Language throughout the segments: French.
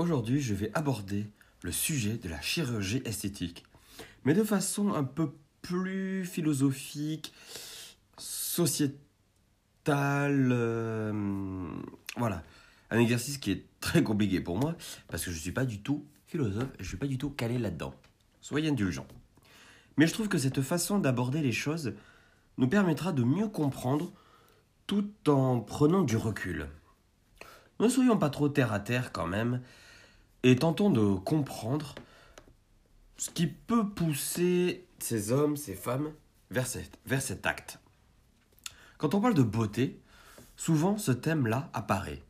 Aujourd'hui, je vais aborder le sujet de la chirurgie esthétique, mais de façon un peu plus philosophique, sociétale. euh, voilà, un exercice qui est très compliqué pour moi parce que je ne suis pas du tout philosophe je ne suis pas du tout calé là-dedans. Soyez indulgents. Mais je trouve que cette façon d'aborder les choses nous permettra de mieux comprendre tout en prenant du recul. Ne soyons pas trop terre à terre quand même et tentons de comprendre ce qui peut pousser ces hommes, ces femmes vers, cet- acte. Quand on parle de beauté, souvent ce thème-là apparaît.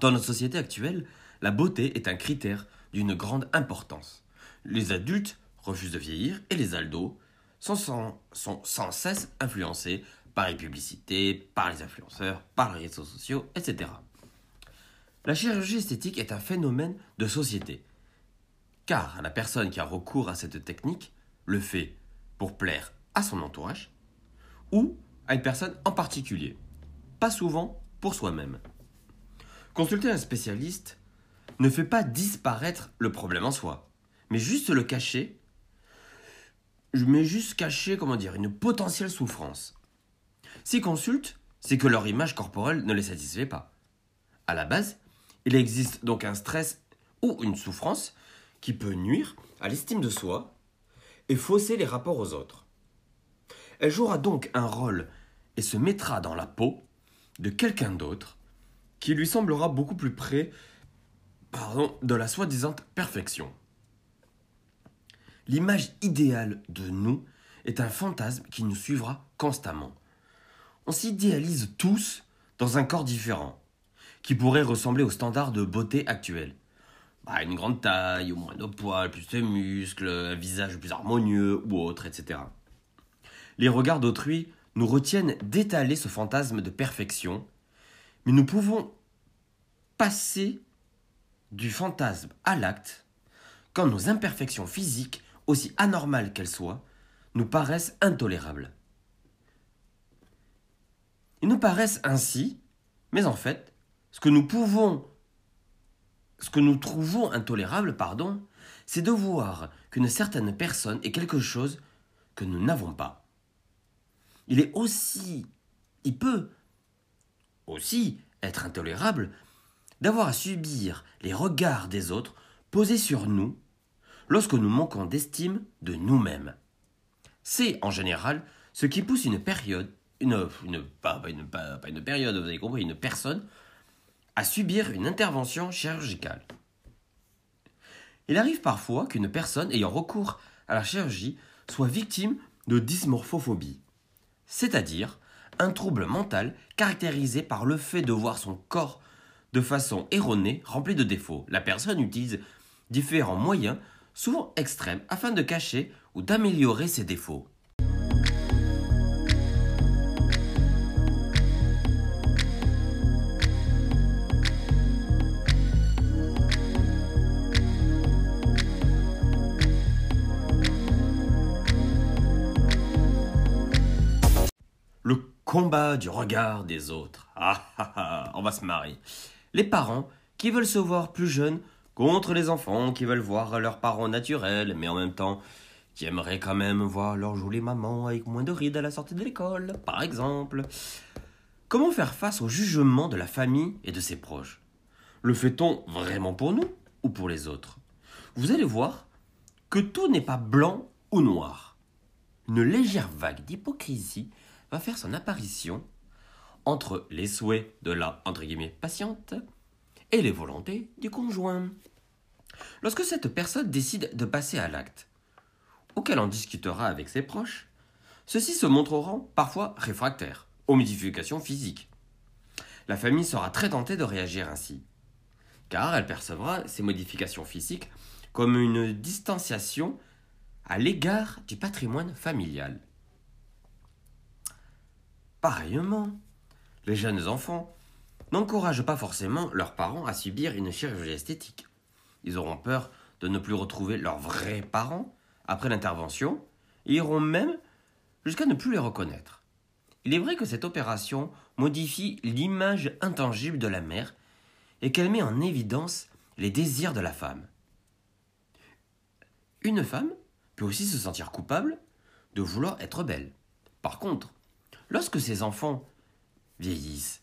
Dans notre société actuelle, la beauté est un critère d'une grande importance. Les adultes refusent de vieillir et les sans, sont sans cesse influencés par les publicités, par les influenceurs, par les réseaux sociaux, etc. La chirurgie esthétique est un phénomène de société, car la personne qui a recours à cette technique le fait pour plaire à son entourage ou à une personne en particulier, pas souvent pour soi-même. Consulter un spécialiste ne fait pas disparaître le problème en soi, mais juste le cacher, mais juste cacher, comment dire, une potentielle souffrance. S'ils consultent, c'est que leur image corporelle ne les satisfait pas. À la base, il existe donc un stress ou une souffrance qui peut nuire à l'estime de soi et fausser les rapports aux autres. Elle jouera donc un rôle et se mettra dans la peau de quelqu'un d'autre qui lui semblera beaucoup plus près pardon, de la soi-disant perfection. L'image idéale de nous est un fantasme qui nous suivra constamment. On s'idéalise tous dans un corps différent, qui pourrait ressembler aux standards de beauté actuels. Bah, une grande taille, au moins de poils, plus de muscles, un visage plus harmonieux ou autre, etc. Les regards d'autrui nous retiennent d'étaler ce fantasme de perfection, mais nous pouvons passer du fantasme à l'acte quand nos imperfections physiques, aussi anormales qu'elles soient, nous paraissent intolérables. Ils nous paraissent ainsi, mais en fait, ce que nous pouvons, ce que nous trouvons intolérable, pardon, c'est de voir qu'une certaine personne est quelque chose que nous n'avons pas. Il est aussi, il peut aussi être intolérable d'avoir à subir les regards des autres posés sur nous lorsque nous manquons d'estime de nous-mêmes. C'est en général ce qui pousse une période, une, pas une période, vous avez compris, une personne à subir une intervention chirurgicale. Il arrive parfois qu'une personne ayant recours à la chirurgie soit victime de dysmorphophobie, c'est-à-dire un trouble mental caractérisé par le fait de voir son corps de façon erronée, rempli de défauts. La personne utilise différents moyens, souvent extrêmes, afin de cacher ou d'améliorer ses défauts. Combat du regard des autres. Ah ah ah, on va se marrer. Les parents qui veulent se voir plus jeunes contre les enfants qui veulent voir leurs parents naturels, mais en même temps qui aimeraient quand même voir leur jolie maman avec moins de rides à la sortie de l'école, par exemple. Comment faire face au jugement de la famille et de ses proches? Le fait-on vraiment pour nous ou pour les autres? Vous allez voir que tout n'est pas blanc ou noir. Une légère vague d'hypocrisie va faire son apparition entre les souhaits de la entre patiente et les volontés du conjoint. Lorsque cette personne décide de passer à l'acte, ou qu'elle en discutera avec ses proches, ceux-ci se montreront parfois réfractaires aux modifications physiques. La famille sera très tentée de réagir ainsi, car elle percevra ces modifications physiques comme une distanciation à l'égard du patrimoine familial. Pareillement, les jeunes enfants n'encouragent pas forcément leurs parents à subir une chirurgie esthétique. Ils auront peur de ne plus retrouver leurs vrais parents après l'intervention et iront même jusqu'à ne plus les reconnaître. Il est vrai que cette opération modifie l'image intangible de la mère et qu'elle met en évidence les désirs de la femme. Une femme peut aussi se sentir coupable de vouloir être belle. Par contre, lorsque ses enfants vieillissent,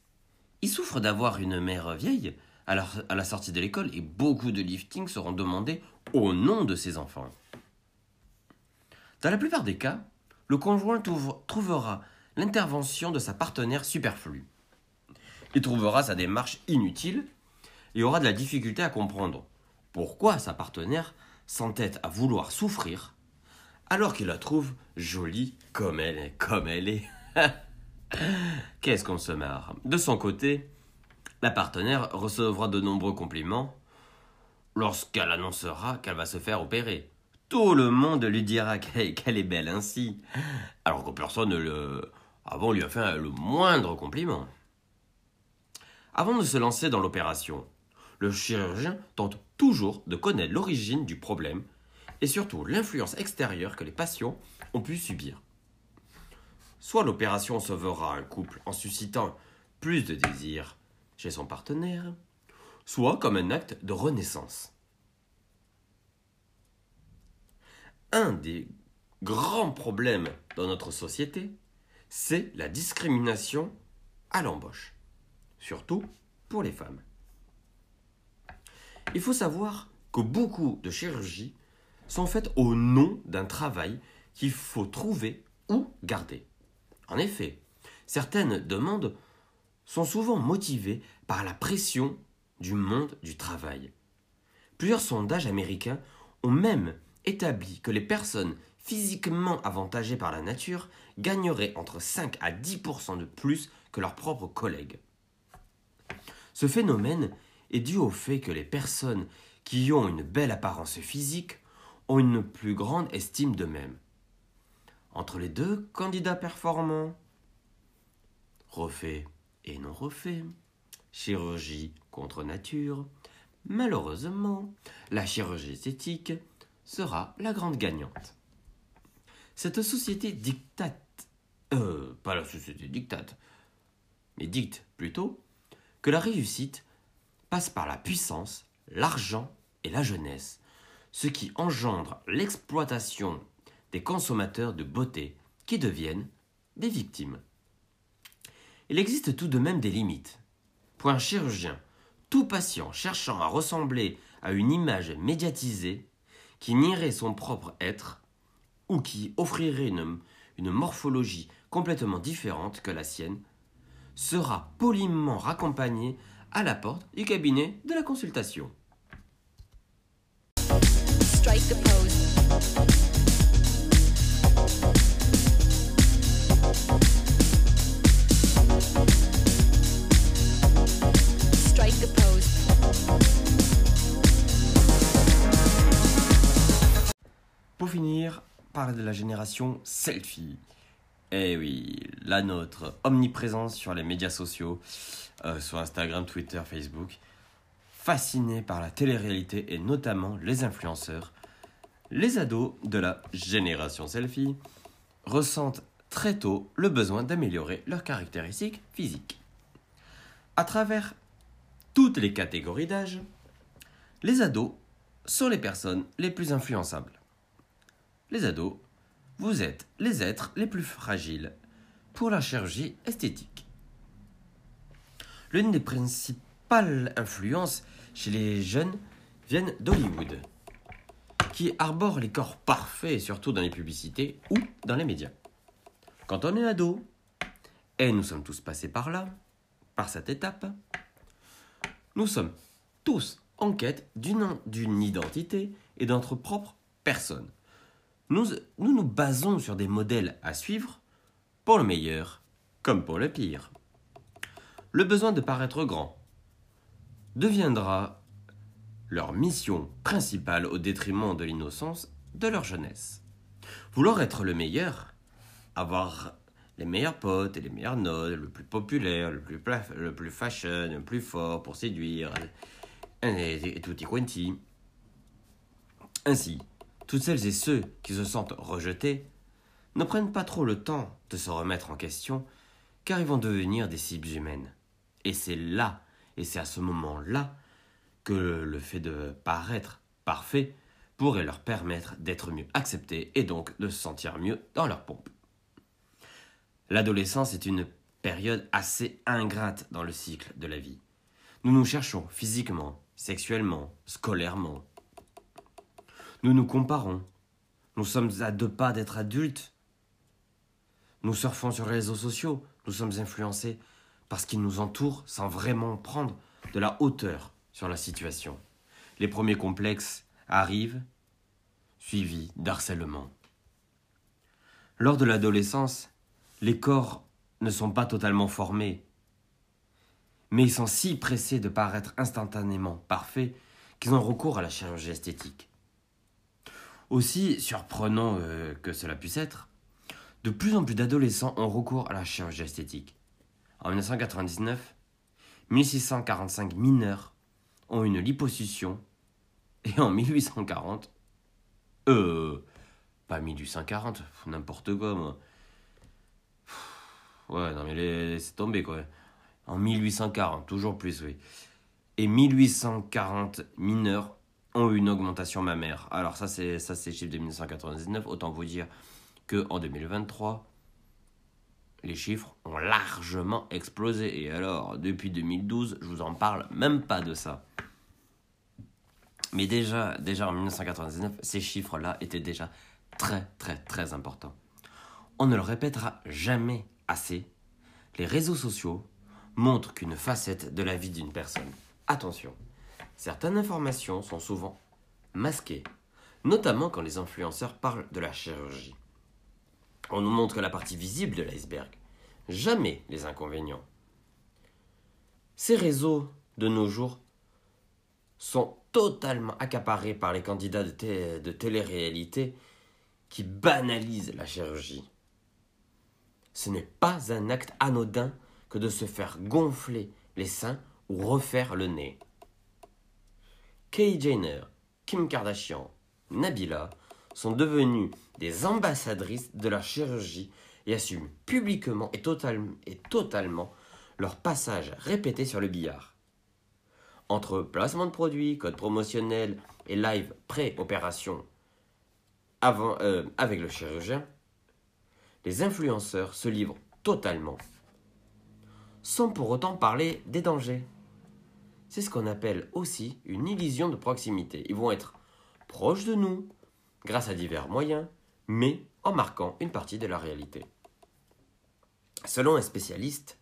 ils souffrent d'avoir une mère vieille à la, sortie de l'école et beaucoup de liftings seront demandés au nom de ses enfants. Dans la plupart des cas, le conjoint trouvera l'intervention de sa partenaire superflue. Il trouvera sa démarche inutile et aura de la difficulté à comprendre pourquoi sa partenaire s'entête à vouloir souffrir alors qu'il la trouve jolie comme elle est, comme elle est. Qu'est-ce qu'on se marre De son côté, la partenaire recevra de nombreux compliments lorsqu'elle annoncera qu'elle va se faire opérer. Tout le monde lui dira qu'elle est belle ainsi, alors que personne ne le... avant lui a fait le moindre compliment. Avant de se lancer dans l'opération, le chirurgien tente toujours de connaître l'origine du problème et surtout l'influence extérieure que les patients ont pu subir. Soit l'opération sauvera un couple en suscitant plus de désir chez son partenaire, soit comme un acte de renaissance. Un des grands problèmes dans notre société, c'est la discrimination à l'embauche, surtout pour les femmes. Il faut savoir que beaucoup de chirurgies sont faites au nom d'un travail qu'il faut trouver ou garder. En effet, certaines demandes sont souvent motivées par la pression du monde du travail. Plusieurs sondages américains ont même établi que les personnes physiquement avantagées par la nature gagneraient entre 5 à 10% de plus que leurs propres collègues. Ce phénomène est dû au fait que les personnes qui ont une belle apparence physique ont une plus grande estime d'eux-mêmes. Entre les deux candidats performants, refait et non refait, chirurgie contre nature, malheureusement, la chirurgie esthétique sera la grande gagnante. Cette société dictate, euh, pas la société dictate, mais dicte plutôt que la réussite passe par la puissance, l'argent et la jeunesse, ce qui engendre l'exploitation consommateurs de beauté qui deviennent des victimes. Il existe tout de même des limites. Pour un chirurgien, tout patient cherchant à ressembler à une image médiatisée qui nierait son propre être ou qui offrirait une, morphologie complètement différente que la sienne sera poliment raccompagné à la porte du cabinet de la consultation. De la génération selfie. Eh oui, la nôtre, omniprésente sur les médias sociaux, euh, sur Instagram, Twitter, Facebook, fascinés par la télé-réalité et notamment les influenceurs, les ados de la génération selfie ressentent très tôt le besoin d'améliorer leurs caractéristiques physiques. À travers toutes les catégories d'âge, les ados sont les personnes les plus influençables. Les ados, vous êtes les êtres les plus fragiles pour la chirurgie esthétique. L'une des principales influences chez les jeunes viennent d'Hollywood, qui arbore les corps parfaits, surtout dans les publicités ou dans les médias. Quand on est ado, et nous sommes tous passés par là, par cette étape, nous sommes tous en quête d'une identité et de notre propre personne. Nous, nous basons sur des modèles à suivre, pour le meilleur comme pour le pire. Le besoin de paraître grand deviendra leur mission principale au détriment de l'innocence de leur jeunesse. Vouloir être le meilleur, avoir les meilleurs potes et les meilleures notes, le plus populaire, le plus, le plus fashion, le plus fort pour séduire, et, tout y quanti. Ainsi, toutes celles et ceux qui se sentent rejetés ne prennent pas trop le temps de se remettre en question, car ils vont devenir des cibles humaines. Et c'est là, et c'est à ce moment-là, que le fait de paraître parfait pourrait leur permettre d'être mieux acceptés et donc de se sentir mieux dans leur pompe. L'adolescence est une période assez ingrate dans le cycle de la vie. Nous nous cherchons physiquement, sexuellement, scolairement. Nous nous comparons. Nous sommes à deux pas d'être adultes. Nous surfons sur les réseaux sociaux. Nous sommes influencés par ce qui nous entoure sans vraiment prendre de la hauteur sur la situation. Les premiers complexes arrivent, suivis d'harcèlement. Lors de l'adolescence, les corps ne sont pas totalement formés, mais ils sont si pressés de paraître instantanément parfaits qu'ils ont recours à la chirurgie esthétique. Aussi surprenant euh, que cela puisse être, de plus en plus d'adolescents ont recours à la chirurgie esthétique. En 1999, 1645 mineurs ont une liposuction et en 1840, euh, pas 1840, n'importe quoi moi. Ouais, non mais c'est tombé quoi. En 1840, toujours plus, oui. Et 1840 mineurs ont eu une augmentation mammaire. Alors ça c'est ça c'est chiffre de 1999, autant vous dire que en 2023 les chiffres ont largement explosé. Et alors, depuis 2012, je vous en parle même pas de ça. Mais déjà, déjà en 1999, ces chiffres-là étaient déjà très, très, très importants. On ne le répétera jamais assez. Les réseaux sociaux montrent qu'une facette de la vie d'une personne. Attention, certaines informations sont souvent masquées, notamment quand les influenceurs parlent de la chirurgie. On nous montre la partie visible de l'iceberg, jamais les inconvénients. Ces réseaux, de nos jours, sont totalement accaparés par les candidats de, télé-réalité qui banalisent la chirurgie. Ce n'est pas un acte anodin que de se faire gonfler les seins ou refaire le nez. Kay Jenner, Kim Kardashian, Nabila sont devenues des ambassadrices de la chirurgie et assument publiquement et, totalement leur passage répété sur le billard. Entre placement de produits, code promotionnel et live pré-opération euh, avec le chirurgien, les influenceurs se livrent totalement, sans pour autant parler des dangers. C'est ce qu'on appelle aussi une illusion de proximité. Ils vont être proches de nous, grâce à divers moyens, mais en marquant une partie de la réalité. Selon un spécialiste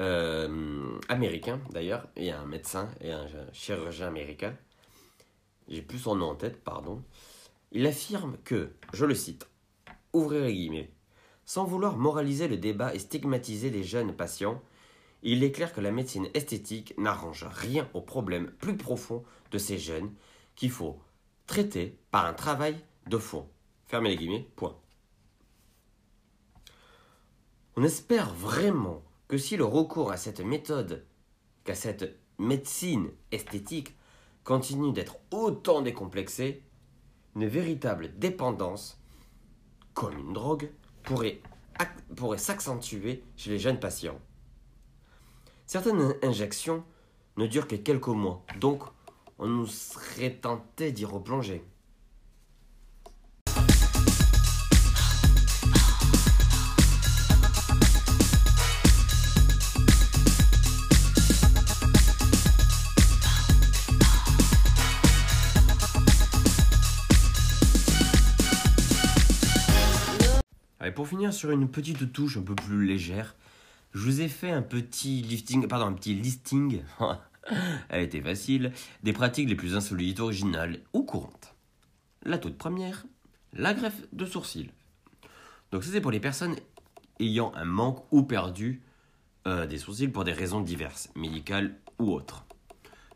euh, américain d'ailleurs, et un médecin et un chirurgien américain, j'ai plus son nom en tête, pardon, il affirme que, je le cite, ouvrez les guillemets, sans vouloir moraliser le débat et stigmatiser les jeunes patients, il est clair que la médecine esthétique n'arrange rien au problème plus profond de ces jeunes qu'il faut traiter par un travail de fond. Fermez les guillemets, point. On espère vraiment que si le recours à cette méthode, qu'à cette médecine esthétique, continue d'être autant décomplexé, une véritable dépendance, comme une drogue, pourrait, pourrait s'accentuer chez les jeunes patients. Certaines injections ne durent que quelques mois, donc on nous serait tenté d'y replonger. Allez, pour finir sur une petite touche un peu plus légère, je vous ai fait un petit lifting, pardon, un petit listing elle était facile, des pratiques les plus insolites, originales ou courantes. La toute première, la greffe de sourcils. Donc ça c'est pour les personnes ayant un manque ou perdu euh, des sourcils pour des raisons diverses, médicales ou autres.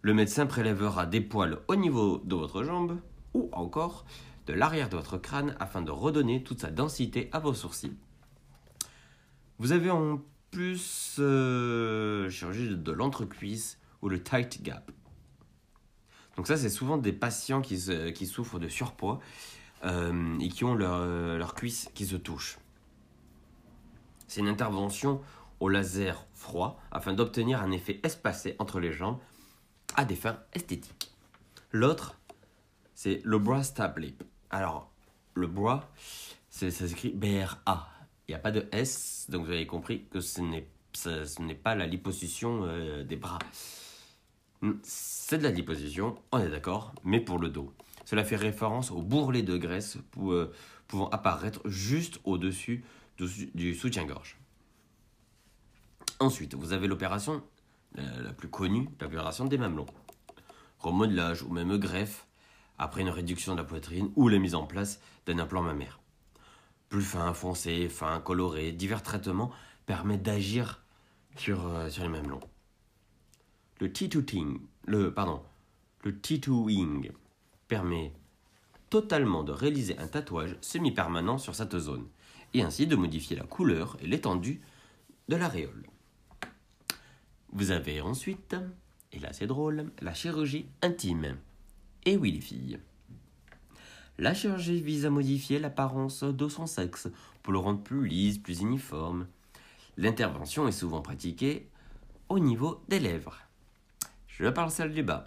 Le médecin prélèvera des poils au niveau de votre jambe ou encore de l'arrière de votre crâne afin de redonner toute sa densité à vos sourcils. Vous avez en plus euh, chirurgie de l'entrecuisse ou le tight gap. Donc ça, c'est souvent des patients qui, souffrent de surpoids euh, et qui ont leurs leur cuisses qui se touchent. C'est une intervention au laser froid afin d'obtenir un effet espacé entre les jambes à des fins esthétiques. L'autre, c'est le bras staplé. Alors, le bras, ça s'écrit B-R-A. Il n'y a pas de S, donc vous avez compris que ce n'est, pas la liposuction euh, des bras. C'est de la liposuction, on est d'accord, mais pour le dos. Cela fait référence au bourrelet de graisse euh, pouvant apparaître juste au-dessus du soutien-gorge. Ensuite, vous avez l'opération la, plus connue, l'opération des mamelons. Remodelage ou même greffe après une réduction de la poitrine ou la mise en place d'un implant mammaire. Plus fin, foncé, fin, coloré, divers traitements permettent d'agir sur, euh, sur les. Le tattooing, le pardon, le tattooing permet totalement de réaliser un tatouage semi-permanent sur cette zone et ainsi de modifier la couleur et l'étendue de l'aréole. Vous avez ensuite, et là c'est drôle, la chirurgie intime. Et oui les filles. La chirurgie vise à modifier l'apparence de son sexe pour le rendre plus lisse, plus uniforme. L'intervention est souvent pratiquée au niveau des lèvres. Je parle celle du bas.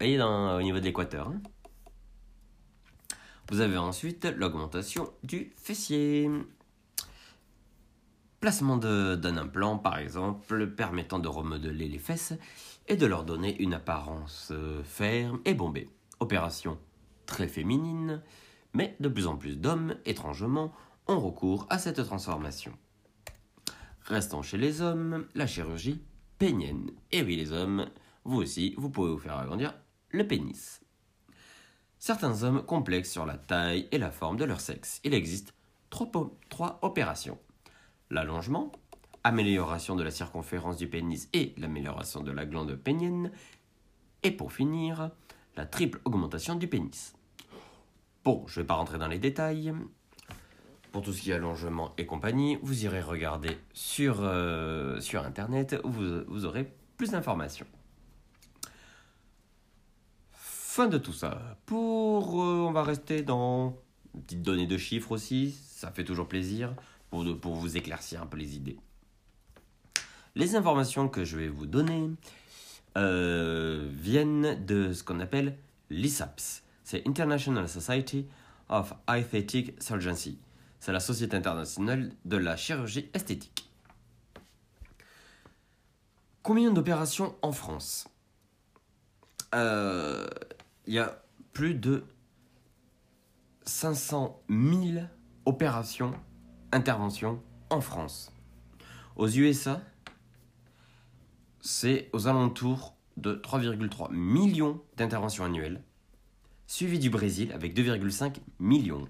Et au niveau de l'équateur. Hein. Vous avez ensuite l'augmentation du fessier. Placement d'un implant, par exemple, permettant de remodeler les fesses et de leur donner une apparence euh, ferme et bombée. Opération très féminine, mais de plus en plus d'hommes, étrangement, ont recours à cette transformation. Restant chez les hommes, la chirurgie pénienne. Et oui les hommes, vous aussi, vous pouvez vous faire agrandir le pénis. Certains hommes complexent sur la taille et la forme de leur sexe. Il existe trois opérations l'allongement, amélioration de la circonférence du pénis et l'amélioration de la glande pénienne, et pour finir, la triple augmentation du pénis. Bon, je ne vais pas rentrer dans les détails. Pour tout ce qui est allongement et compagnie, vous irez regarder sur, euh, sur Internet, où vous, vous aurez plus d'informations. Fin de tout ça. Pour, euh, on va rester dans une petite donnée de chiffres aussi, ça fait toujours plaisir pour, vous éclaircir un peu les idées. Les informations que je vais vous donner euh, viennent de ce qu'on appelle l'ISAPS. C'est International Society of Aesthetic Surgery. C'est la Société internationale de la chirurgie esthétique. Combien d'opérations en France? Euh, Il y a plus de 500 000 opérations intervention en France. Aux USA, c'est aux alentours de 3,3 millions d'interventions annuelles, suivi du Brésil avec 2,5 millions.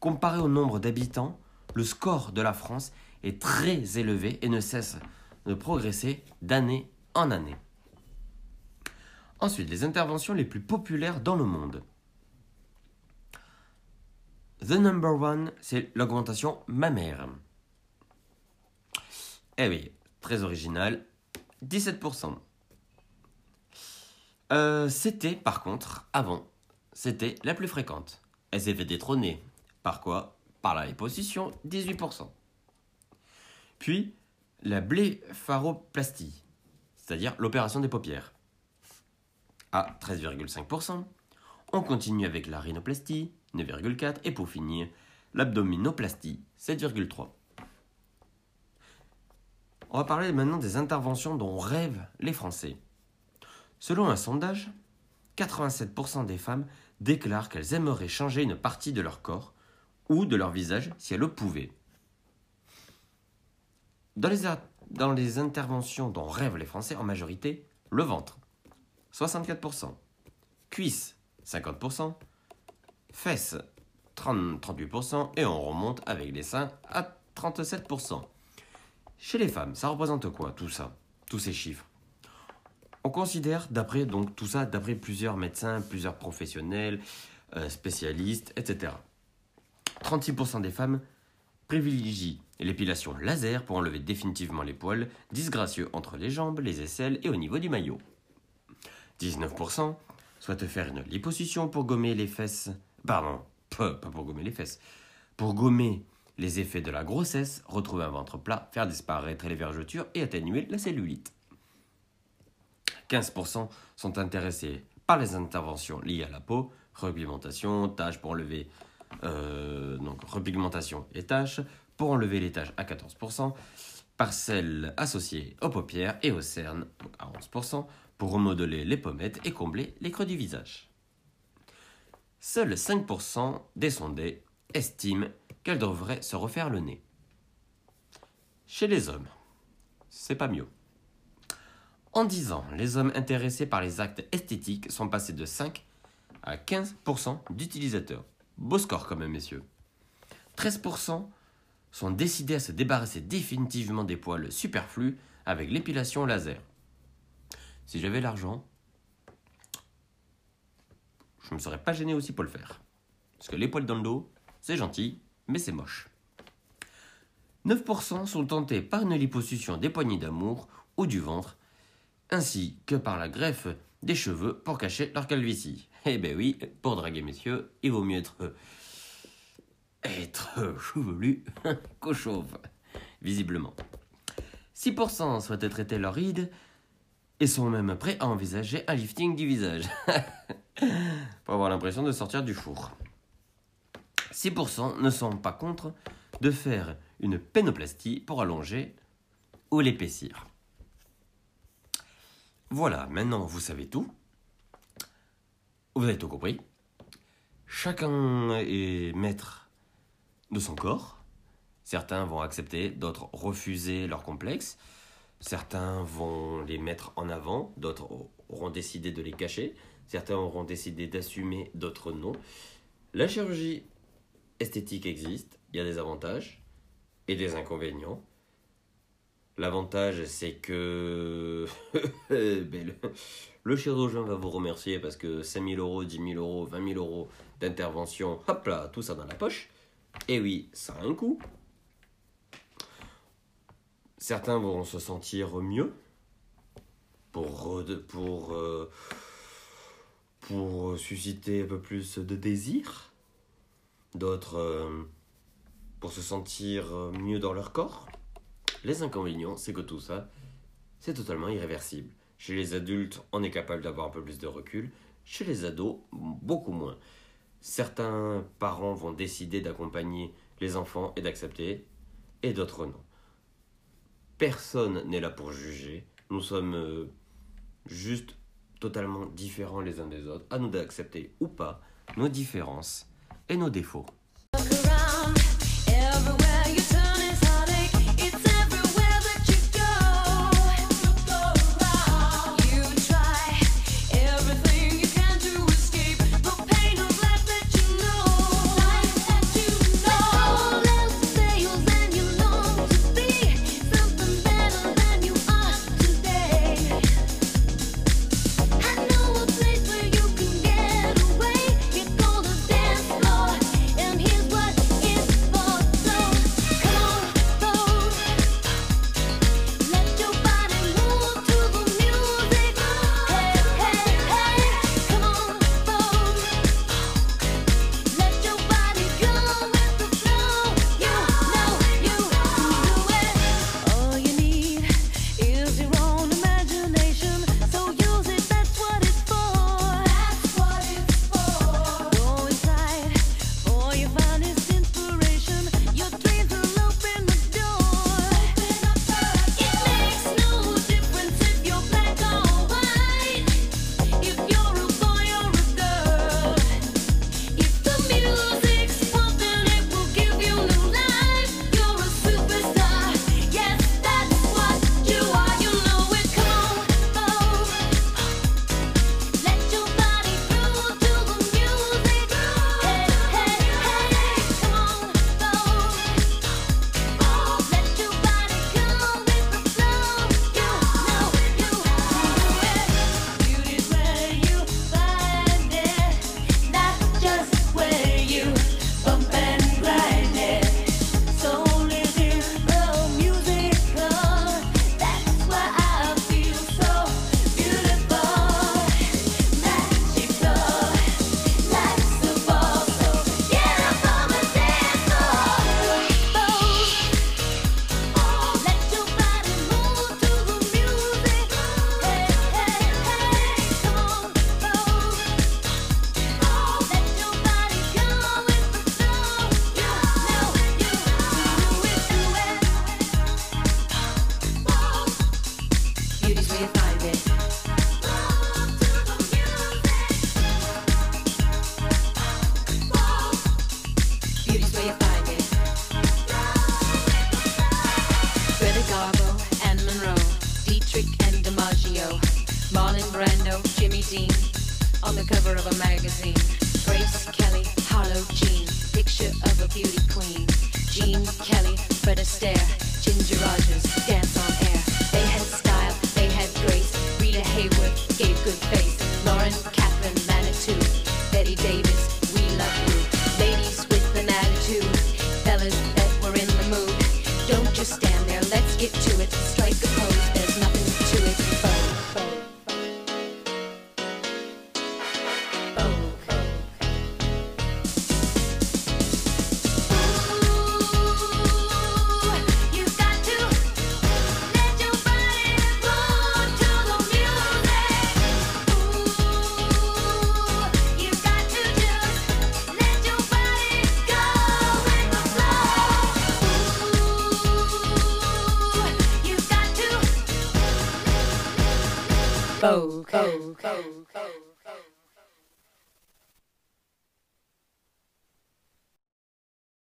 Comparé au nombre d'habitants, le score de la France est très élevé et ne cesse de progresser d'année en année. Ensuite, les interventions les plus populaires dans le monde. The number one, c'est l'augmentation mammaire. Eh oui, très original. 17%. Euh, c'était, par contre, avant, c'était la plus fréquente. Elle s'est fait détrôner. Par quoi? Par la liposuction, 18%. Puis, la blépharoplastie, c'est-à-dire l'opération des paupières, à 13,5%. On continue avec la rhinoplastie, 9,4% et pour finir, l'abdominoplastie 7,3. On va parler maintenant des interventions dont rêvent les Français. Selon un sondage, 87% des femmes déclarent qu'elles aimeraient changer une partie de leur corps ou de leur visage si elles le pouvaient. Dans les, interventions dont rêvent les Français, en majorité, le ventre, 64%, cuisses, 50%, fesses 30, 38% et on remonte avec les seins à 37%. Chez les femmes, ça représente quoi tout ça Tous ces chiffres? On considère d'après donc tout ça d'après plusieurs médecins, plusieurs professionnels, euh, spécialistes, etc. 36% des femmes privilégient l'épilation laser pour enlever définitivement les poils disgracieux entre les jambes, les aisselles et au niveau du maillot. 19% souhaitent faire une liposuction pour gommer les fesses Pardon, pas pour gommer les fesses. Pour gommer les effets de la grossesse, retrouver un ventre plat, faire disparaître les vergetures et atténuer la cellulite. 15% sont intéressés par les interventions liées à la peau, repigmentation, tâches pour enlever euh, donc repigmentation et tâches, pour enlever les taches à 14%, par celles associées aux paupières et aux cernes à 11%, pour remodeler les pommettes et combler les creux du visage. Seuls 5% des sondés estiment qu'elles devraient se refaire le nez. Chez les hommes, c'est pas mieux. En 10 ans, les hommes intéressés par les actes esthétiques sont passés de 5 à 15% d'utilisateurs. Beau score quand même, messieurs. 13% sont décidés à se débarrasser définitivement des poils superflus avec l'épilation laser. Si j'avais l'argent, je ne me serais pas gêné aussi pour le faire. Parce que les poils dans le dos, c'est gentil, mais c'est moche. 9% sont tentés par une liposuction des poignées d'amour ou du ventre, ainsi que par la greffe des cheveux pour cacher leur calvitie. Eh ben oui, pour draguer messieurs, il vaut mieux être être chevelu qu'au chauve, visiblement. 6% souhaitent traiter leur ride et sont même prêts à envisager un lifting du visage. pour avoir l'impression de sortir du four. 6% ne sont pas contre de faire une pénoplastie pour allonger ou l'épaissir. Voilà, maintenant vous savez tout. Vous avez tout compris. Chacun est maître de son corps. Certains vont accepter, d'autres refuser leur complexe. Certains vont les mettre en avant, d'autres auront décidé de les cacher. Certains auront décidé d'assumer, d'autres non. La chirurgie esthétique existe, il y a des avantages et des inconvénients. L'avantage, c'est que ben, le, chirurgien va vous remercier parce que 5 000 euros, 10 000 euros, 20 000 euros d'intervention, hop là, tout ça dans la poche. Et oui, ça a un coût. Certains vont se sentir mieux pour, euh, susciter un peu plus de désir. D'autres euh, pour se sentir mieux dans leur corps. Les inconvénients, c'est que tout ça, c'est totalement irréversible. Chez les adultes, on est capable d'avoir un peu plus de recul. Chez les ados, beaucoup moins. Certains parents vont décider d'accompagner les enfants et d'accepter, et d'autres non. Personne n'est là pour juger. Nous sommes euh, juste totalement différents les uns des autres. À nous d'accepter ou pas nos différences et nos défauts.